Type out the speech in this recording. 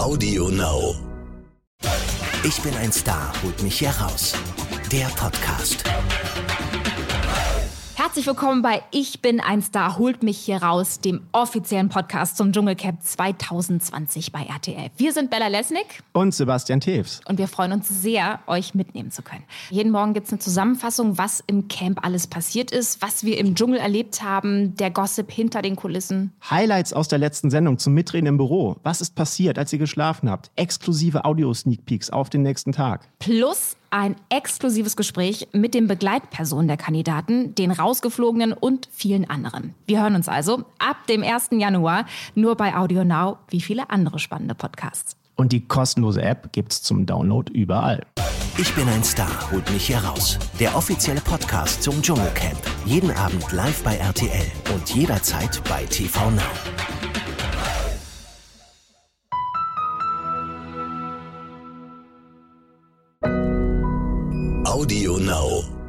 Audio Now. Ich bin ein Star, holt mich hier raus. Der Podcast. Herzlich willkommen bei Ich bin ein Star, holt mich hier raus, dem offiziellen Podcast zum Dschungelcamp 2020 bei RTL. Wir sind Bella Lesnick und Sebastian Teves. Und wir freuen uns sehr, euch mitnehmen zu können. Jeden Morgen gibt es eine Zusammenfassung, was im Camp alles passiert ist, was wir im Dschungel erlebt haben, der Gossip hinter den Kulissen. Highlights aus der letzten Sendung zum Mitreden im Büro. Was ist passiert, als ihr geschlafen habt? Exklusive Audio-Sneak-Peeks auf den nächsten Tag. Plus ein exklusives Gespräch mit den Begleitpersonen der Kandidaten, den rausgeflogenen und vielen anderen. Wir hören uns also ab dem 1. Januar nur bei Audio Now wie viele andere spannende Podcasts. Und die kostenlose App gibt's zum Download überall. Ich bin ein Star, holt mich hier raus. Der offizielle Podcast zum Dschungelcamp. Jeden Abend live bei RTL und jederzeit bei TV Now. Audio Now.